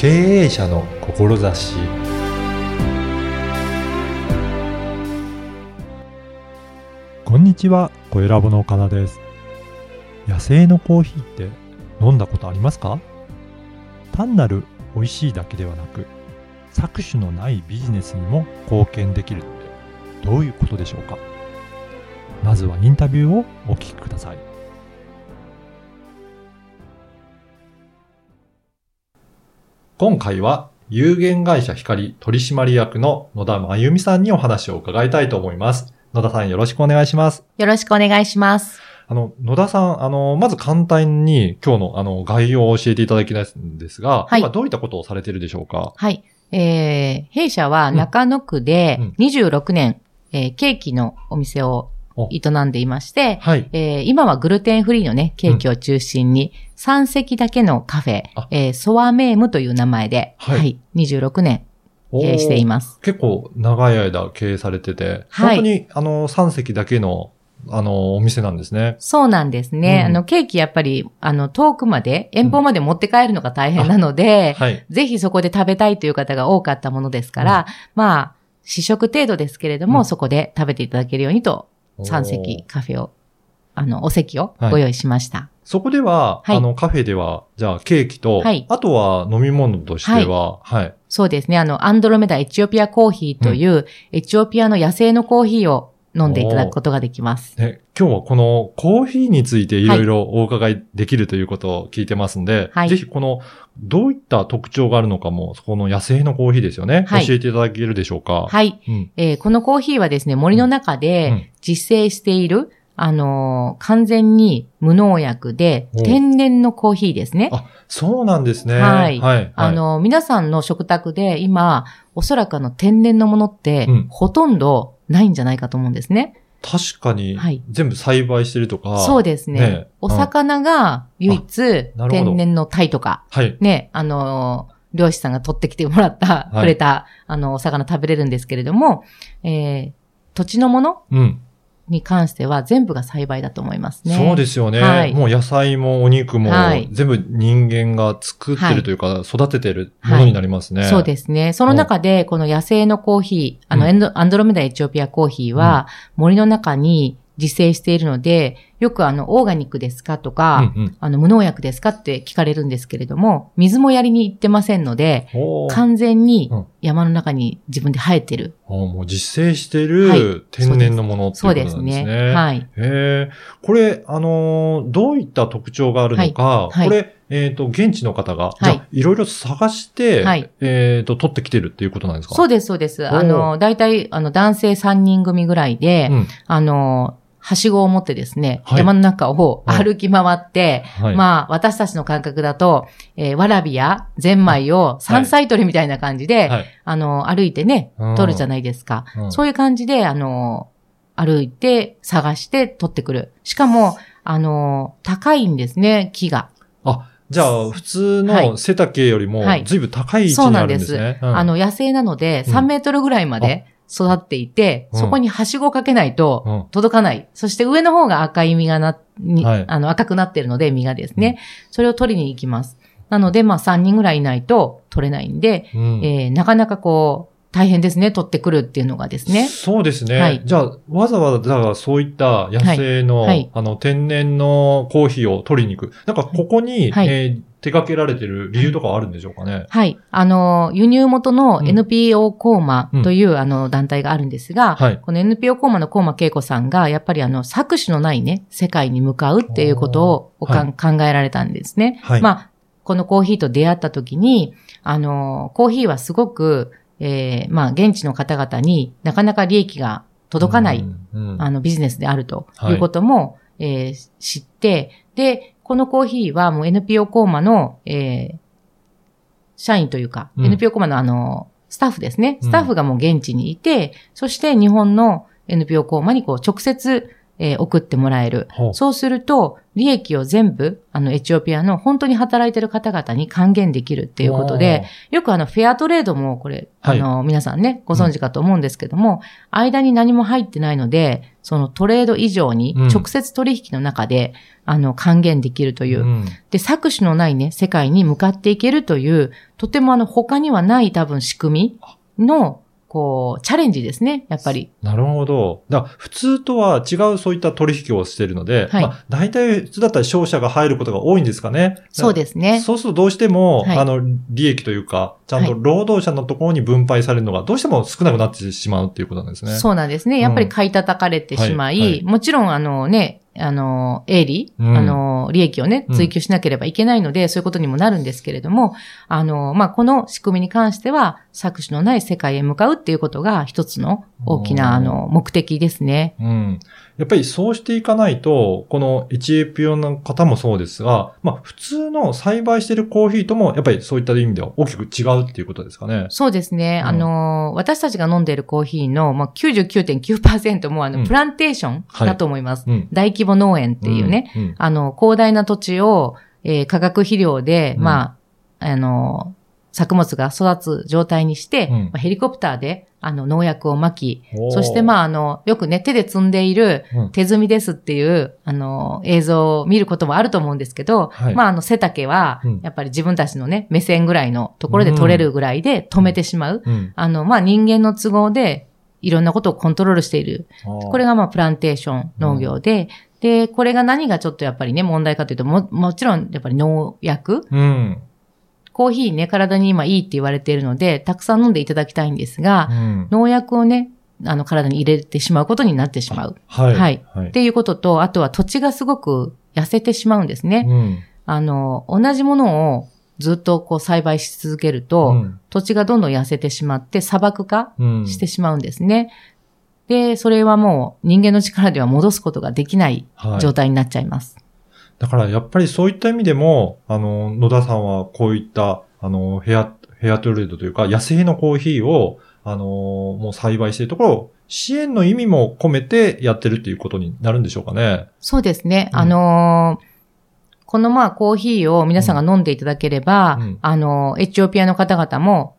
経営者の志こんにちは、小ラボの岡田です。野生のコーヒーって飲んだことありますか？単なる美味しいだけではなく、搾取のないビジネスにも貢献できるってどういうことでしょうか？まずはインタビューをお聞きください。今回は有限会社光取締役の野田真由美さんにお話を伺いたいと思います。野田さんよろしくお願いします。よろしくお願いします。あの、野田さん、あの、まず簡単に今日のあの概要を教えていただきたいんですが、はい今どういったことをされているでしょうか？はい。えー、弊社は中野区でうん26年、えーケーキのお店を営んでいまして、はい。えー今はグルテンフリーのね、ケーキを中心に、3席だけのカフェあ、えーソワメームという名前で、はいはい、26年経営しています。結構長い間経営されてて、はい本当にあの3席だけのあのお店なんですね。そうなんですね。うんあの、ケーキやっぱり、あの、遠くまで、遠方まで持って帰るのが大変なので、はい。ぜひそこで食べたいという方が多かったものですから、まあ、試食程度ですけれども、うんそこで食べていただけるようにと、3席カフェを、あの、お席をご用意しました。そこでは、はい。あのカフェでは、じゃあケーキと、はい。あとは飲み物としては、はい。そうですね。あの、アンドロメダエチオピアコーヒーという、エチオピアの野生のコーヒーを飲んでいただくことができます。ね、今日はこのコーヒーについていろいろお伺いできるということを聞いてますんで、はい。ぜひこの、どういった特徴があるのかも、この野生のコーヒーですよね。はい教えていただけるでしょうか。はい。うん。えーこのコーヒーはですね、森の中うんで実生している、あのー完全に無農薬でお天然のコーヒーですね。あ、そうなんですね。はいはい。あの、皆さんの食卓で今、おそらくあの天然のものってうん、ほとんどないんじゃないかと思うんですね。確かにはい、全部栽培してるとか。そうですね。ねお魚が唯一、天然の鯛とか、はい。ね、あの、漁師さんが取ってきてもらった、はいくれた、あの、お魚食べれるんですけれども、えー土地のものうん。に関しては全部が栽培だと思いますね。そうですよね、はい。もう野菜もお肉もはい。全部人間が作ってるというか、育ててるものになりますね。そうですね。その中で、この野生のコーヒー、あの、うん。エンドアンドロメダエチオピアコーヒーは、森の中に自生しているので、よくあの、オーガニックですかとか、うんうんあの、無農薬ですかって聞かれるんですけれども、水もやりに行ってませんので、完全にうん山の中に自分で生えてる。おーもう実生してはいる天然のものっていうことそうですなんですね。ね。はい。へえ。これ、あのーどういった特徴があるのか、はいはいこれ、えっ、と、現地の方が、いじゃあ、いろいろ探して、はいえっ、と、取ってきてるっていうことなんですか？うそうです、そうです。あの、大体、あの、男性3人組ぐらいで、ん。あの、はしごを持ってですね、はい山の中を歩き回って、はい。まあ、私たちの感覚だと、えーわらびやゼンマイを山菜採りみたいな感じで、はい。あの、歩いてねうん、取るじゃないですか。うんそういう感じで、あの、歩いて、探して取ってくる。しかも、あの、高いんですね、木が。あ、じゃあ、普通はいの背丈よりもはい、ずいぶん高い位置にあそうなんでるんですすね。うんあの、野生なので、うん3メートルぐらいまで育っていて、うんそこにはしごをかけないとうん届かない。そして上の方が赤い実がな、にはいあの赤くなってるので、実がですね。それを取りに行きます。なので、まあ3人ぐらいいないと取れないんで、うんえーなかなかこう、大変ですね、取ってくるっていうのがですね。そうですね。はいじゃあ、わざわざそういった野生の、はいはいあの、天然のコーヒーを取りに行く。なんか、ここに、はいえー手掛けられてる理由とかはあるんでしょうかね？はい。あの、輸入元のうん NPO コーマという、あの団体があるんですが、はい。この NPO コーマのコーマ恵子さんが、やっぱりあの、搾取のないね、世界に向かうっていうことをおかん考えられたんですね。はい。まあ、このコーヒーと出会った時に、あの、コーヒーはすごく、えーまあ、現地の方々になかなか利益が届かない、うん、うんあの、ビジネスであるとはいいうことも、えー知って、で、このコーヒーはもう NPO コーマの、えー社員というか、うん NPO コーマのあの、スタッフですね。うんスタッフがもう現地にいて、そして日本の NPO コーマにこう直接、えー送ってもらえる。そうすると、利益を全部、あの、エチオピアの本当に働いてる方々に還元できるっていうことで、よくあの、フェアトレードもこれ、はい。あの、皆さんね、ご存知かと思うんですけども、間に何も入ってないので、そのトレード以上にうん。直接取引の中で、あの、還元できるという、うん。で、搾取のないね、世界に向かっていけるという、とてもあの、他にはない多分仕組みの、こう、チャレンジですね、やっぱり。なるほど。だ普通とは違うそういった取引をしているので、はいまあ、大体普通だったら商社が入ることが多いんですかね。そうですね。そうするとどうしても、はいあの、利益というか、ちゃんとはい労働者のところに分配されるのがどうしても少なくなってしまうっていうことなんですね。そうなんですね。やっぱり買い叩かれてしまい、はいはいもちろんあのね、あの、営利、うんあの、利益をねう、ん追求しなければいけないので、そういうことにもなるんですけれども、あの、まあ、この仕組みに関しては、搾取のない世界へ向かうっていうことが一つの大きうんな、あの、目的ですね。うん。やっぱりそうしていかないと、このエチオピアの方もそうですが、まあ普通の栽培しているコーヒーとも、やっぱりそういった意味では大きく違うっていうことですかね。そうですね。うんあの、私たちが飲んでいるコーヒーの、まあ、99.9%もあの、うんプランテーションはいだと思います。うん。大規模農園っていうね、あの、広大な土地を、えー化学肥料で、うんまあ、あの、作物が育つ状態にして、うん。まあヘリコプターで、あの、農薬をまき、そしてまあ、あの、よくね、手で積んでいるうん。手摘みですっていう、あの、映像を見ることもあると思うんですけど、はい。まあ、あの、背丈はうん、やっぱり自分たちのね、目線ぐらいのところで取れるぐらいで止めてしまう。うん。あの、まあ、人間の都合で、いろんなことをコントロールしている。これが、がまあプランテーション農業で、で、これが何がちょっとやっぱりね、問題かというと、も、もちろんやっぱり農薬。うん。コーヒーね、体に今いいって言われているので、たくさん飲んでいただきたいんですが、うん。農薬をね、あの、体に入れてしまうことになってしまう。はい。はい。はいっ。ていうことと、あとは土地がすごく痩せてしまうんですね。うん。あの、同じものをずっとこう栽培し続けると、うん土地がどんどん痩せてしまって砂漠化うん。してしまうんですね。で、それはもう人間の力では戻すことができないはい状態になっちゃいます。だからやっぱりそういった意味でも、あの、野田さんはこういった、あの、ヘア、ヘアトレードというか、野生のコーヒーを、あの、もう栽培しているところを、支援の意味も込めてやってるっていうことになるんでしょうかね。そうですね。うんあのーこのまあコーヒーを皆さんが飲んでいただければ、うんあの、エチオピアの方々も、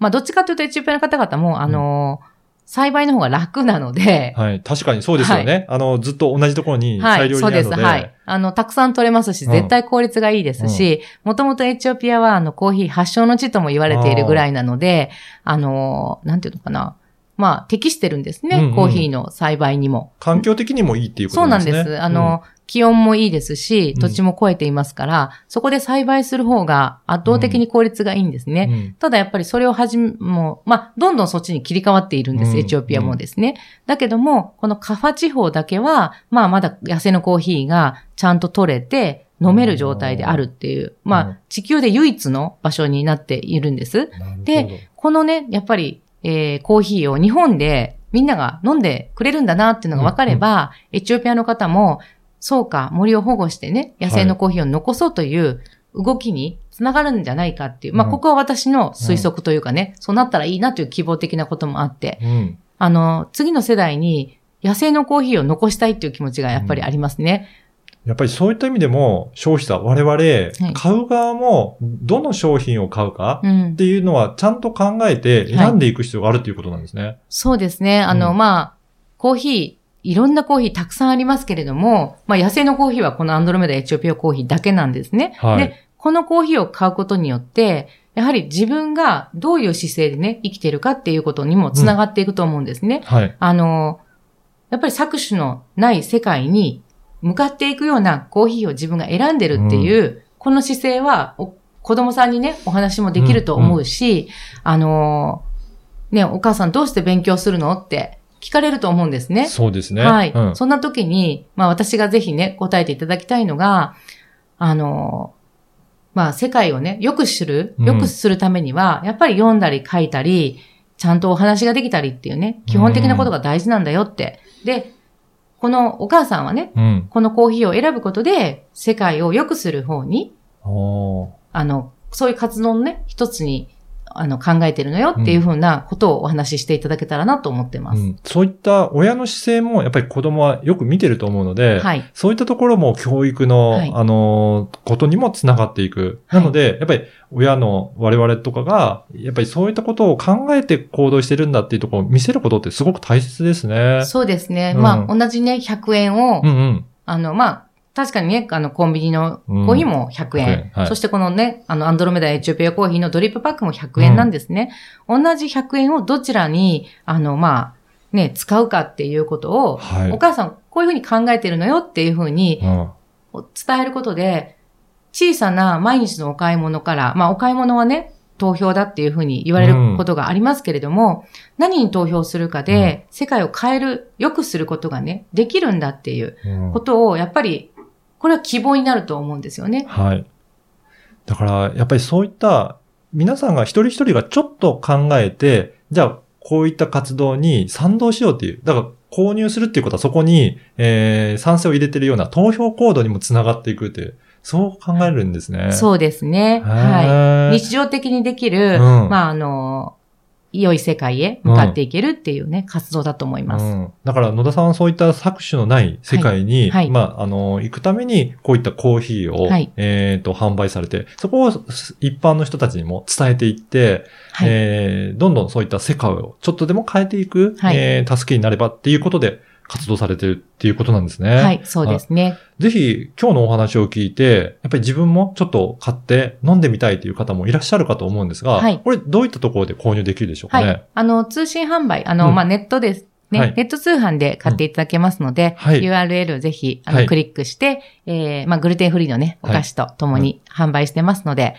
まあどっちかというとエチオピアの方々も、あのー栽培の方が楽なので、はい。確かにそうですよね。あの、ずっと同じところにはい、大量にそうです。あるので。はい。あの、たくさん取れますし、うん絶対効率がいいですし、もともとエチオピアは、あの、コーヒー発祥の地とも言われているぐらいなので、あの、なんていうのかな。まあ、適してるんですね、うんうんコーヒーの栽培にも。環境的にもいいっていうこそうとなんですね。なんです。あの、気温もいいですし、土地も超えていますから、そこで栽培する方が圧倒的に効率がいいんですうん、ね。うん。ただやっぱりそれをはじめ、もう、まあ、どんどんそっちに切り替わっているんです、うん。エチオピアもですね。だけども、このカファ地方だけは、まあ、まだ野生のコーヒーがちゃんと取れて、飲める状態であるっていう、まうん。あ、地球で唯一の場所になっているんです。でこのね、やっぱり、えーコーヒーを日本でみんなが飲んでくれるんだなっていうのが分かれば、エチオピアの方も、そうか、森を保護してね、野生のコーヒーを残そうという動きにつながるんじゃないかっていう、まあ、うんここは私の推測というかね、そうなったらいいなという希望的なこともあって、うん。あの、次の世代に野生のコーヒーを残したいっていう気持ちがやっぱりありますね。やっぱりそういった意味でも、消費者、我々、買う側も、どの商品を買うかうんっ。ていうのは、ちゃんと考えて選んでいく必要があるということなんですね。そうですね。あの、うんまあ、コーヒー、いろんなコーヒーたくさんありますけれども、まあ、野生のコーヒーはこのアンドロメダエチオピアコーヒーだけなんですね。はいで、このコーヒーを買うことによって、やはり自分がどういう姿勢でね、生きてるかっていうことにもつながっていくと思うんですね。はい。あの、やっぱり搾取のない世界に向かっていくようなコーヒーを自分が選んでるっていう、この姿勢はお子供さんにね、お話もできると思うし、あの、ね、お母さんどうして勉強するのって聞かれると思うんですね。そうですね。はい、うんそんな時に、まあ私がぜひね、答えていただきたいのが、あの、まあ世界をね、良くする、うん良くするためには、やっぱり読んだり書いたり、ちゃんとお話ができたりっていうね、基本的なことが大事なんだよって。で、このお母さんはね、うん。このコーヒーを選ぶことで、世界を良くする方に、あの、そういう活動のね、一つに、あの、考えてるのよっていうふうなことをお話ししていただけたらなと思ってます。うんそういった親の姿勢もやっぱり子供はよく見てると思うので、はい。そういったところも教育の、はいあの、ことにもつながっていく。なので、やっぱり親の我々とかが、やっぱりそういったことを考えて行動してるんだっていうところを見せることってすごく大切ですね。そうですね。うんまあ、同じね、100円を、うんうん。あの、まあ、確かにね、あの、コンビニのコーヒーも100円。100円。はい。そしてこのね、あの、アンドロメダエチオピアコーヒーのドリップパックも100円なんですね。同じ100円をどちらに、あの、まあ、ね、使うかっていうことを、はい。お母さん、こういうふうに考えてるのよっていうふうにうん。伝えることで、小さな毎日のお買い物から、まあ、お買い物はね、投票だっていうふうに言われることがありますけれども、何に投票するかで、世界を変える、良くすることがね、できるんだっていううん。ことを、やっぱり、これは希望になると思うんですよね。はい。だから、やっぱりそういった、皆さんが一人一人がちょっと考えて、じゃあ、こういった活動に賛同しようっていう。だから、購入するっていうことはそこに、えー、賛成を入れてるような投票行動にもつながっていくっていう、そう考えるんですね。そうですね。ははいい。日常的にできる、うんまあ、あの、良い世界へ向かっていけるっていうね、活動だと思います。うん。だから野田さんはそういった搾取のない世界に、はいはいまあ、あの、行くために、こういったコーヒーを、はいえっ、と、販売されて、そこを一般の人たちにも伝えていって、はい。えーどんどんそういった世界をちょっとでも変えていく、はいえー助けになればっていうことで活動されてるっていうことなんですね。はい、そうですね。ぜひ今日のお話を聞いて、やっぱり自分もちょっと買って飲んでみたいという方もいらっしゃるかと思うんですが、はいこれどういったところで購入できるでしょうかね？はい。あの、通信販売、あの、うんまあ、ネットです。ね、はいネット通販で買っていただけますので、はい URL をぜひ、あの、はいクリックして、えー、まあ、グルテンフリーのね、おはい菓子とともに販売してますので、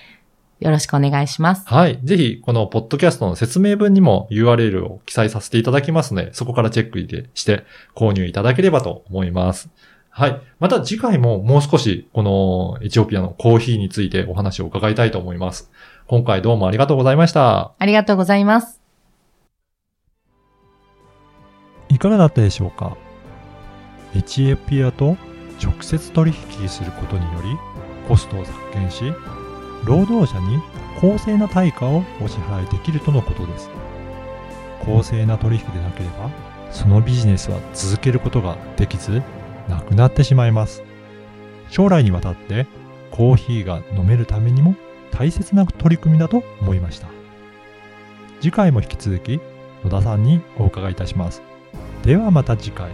よろしくお願いします。はい。ぜひ、このポッドキャストの説明文にも URL を記載させていただきますので、そこからチェックして購入いただければと思います。はい。また次回ももう少し、このエチオピアのコーヒーについてお話を伺いたいと思います。今回どうもありがとうございました。ありがとうございます。いかがだったでしょうか？エチオピアと直接取引することによりコストを削減し労働者に公正な対価をお支払いできるとのことです。公正な取引でなければそのビジネスは続けることができずなくなってしまいます。将来にわたってコーヒーが飲めるためにも大切な取り組みだと思いました。次回も引き続き野田さんにお伺いいたします。ではまた次回。